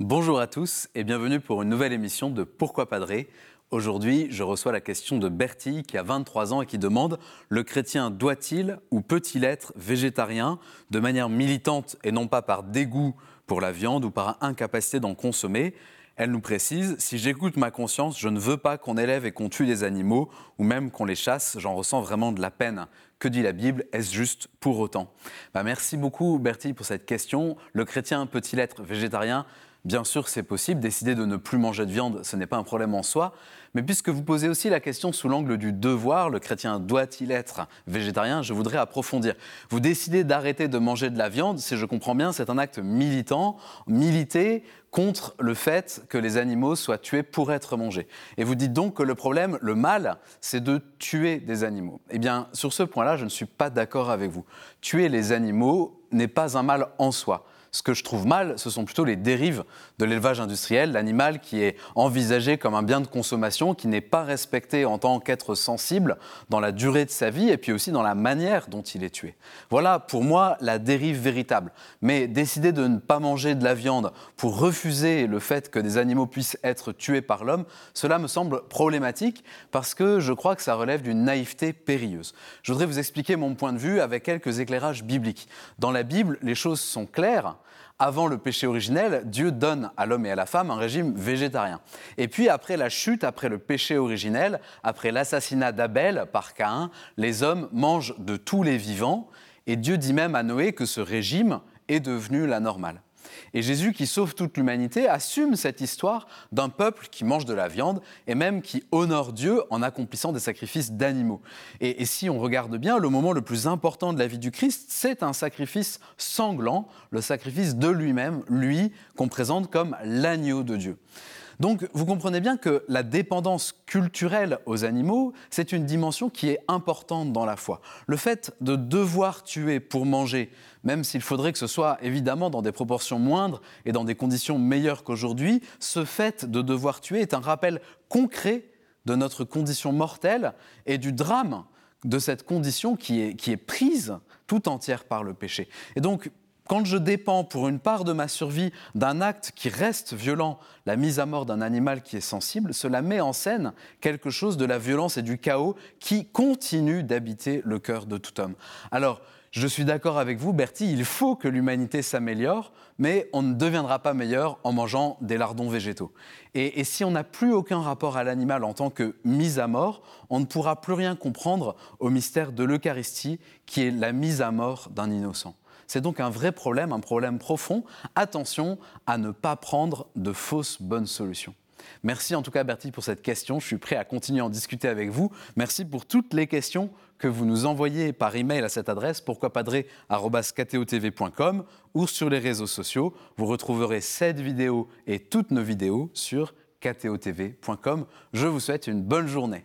Bonjour à tous et bienvenue pour une nouvelle émission de Pourquoi Padré Aujourd'hui, je reçois la question de Bertie qui a 23 ans et qui demande Le chrétien doit-il ou peut-il être végétarien de manière militante et non pas par dégoût pour la viande ou par incapacité d'en consommer? Elle nous précise Si j'écoute ma conscience, je ne veux pas qu'on élève et qu'on tue des animaux, ou même qu'on les chasse, j'en ressens vraiment de la peine. Que dit la Bible? Est-ce juste pour autant? Bah, Merci beaucoup, Bertie, pour cette question. Le chrétien peut-il être végétarien Bien sûr, c'est possible. Décider de ne plus manger de viande, ce n'est pas un problème en soi. Mais puisque vous posez aussi la question sous l'angle du devoir, le chrétien doit-il être végétarien Je voudrais approfondir. Vous décidez d'arrêter de manger de la viande, si je comprends bien, c'est un acte militant, militer contre le fait que les animaux soient tués pour être mangés. Et vous dites donc que le problème, le mal, c'est de tuer des animaux. Eh bien, sur ce point-là, je ne suis pas d'accord avec vous. Tuer les animaux n'est pas un mal en soi. Ce que je trouve mal, ce sont plutôt les dérives de l'élevage industriel, l'animal qui est envisagé comme un bien de consommation, qui n'est pas respecté en tant qu'être sensible dans la durée de sa vie et puis aussi dans la manière dont il est tué. Voilà pour moi la dérive véritable. Mais décider de ne pas manger de la viande pour refuser le fait que des animaux puissent être tués par l'homme, cela me semble problématique parce que je crois que ça relève d'une naïveté périlleuse. Je voudrais vous expliquer mon point de vue avec quelques éclairages bibliques. Dans la Bible, les choses sont claires avant le péché originel, Dieu donne à l'homme et à la femme un régime végétarien. Et puis après la chute, après le péché originel, après l'assassinat d'Abel par Caïn, les hommes mangent de tous les vivants. Et Dieu dit même à Noé que ce régime est devenu la normale. Et Jésus, qui sauve toute l'humanité, assume cette histoire d'un peuple qui mange de la viande et même qui honore Dieu en accomplissant des sacrifices d'animaux. Et, si on regarde bien, le moment le plus important de la vie du Christ, c'est un sacrifice sanglant, le sacrifice de lui-même, lui qu'on présente comme l'agneau de Dieu. Donc vous comprenez bien que la dépendance culturelle aux animaux, c'est une dimension qui est importante dans la foi. Le fait de devoir tuer pour manger, même s'il faudrait que ce soit évidemment dans des proportions moindres et dans des conditions meilleures qu'aujourd'hui, ce fait de devoir tuer est un rappel concret de notre condition mortelle et du drame de cette condition qui est, prise tout entière par le péché. Et donc, quand je dépends pour une part de ma survie d'un acte qui reste violent, la mise à mort d'un animal qui est sensible, cela met en scène quelque chose de la violence et du chaos qui continue d'habiter le cœur de tout homme. Alors, je suis d'accord avec vous, Bertie, il faut que l'humanité s'améliore, mais on ne deviendra pas meilleur en mangeant des lardons végétaux. Et, et si on n'a plus aucun rapport à l'animal en tant que mise à mort, on ne pourra plus rien comprendre au mystère de l'Eucharistie, qui est la mise à mort d'un innocent. C'est donc un vrai problème, un problème profond. Attention à ne pas prendre de fausses bonnes solutions. Merci en tout cas Bertie pour cette question. Je suis prêt à continuer à en discuter avec vous. Merci pour toutes les questions que vous nous envoyez par email à cette adresse pourquoipadré.com ou sur les réseaux sociaux. Vous retrouverez cette vidéo et toutes nos vidéos sur ktotv.com. Je vous souhaite une bonne journée.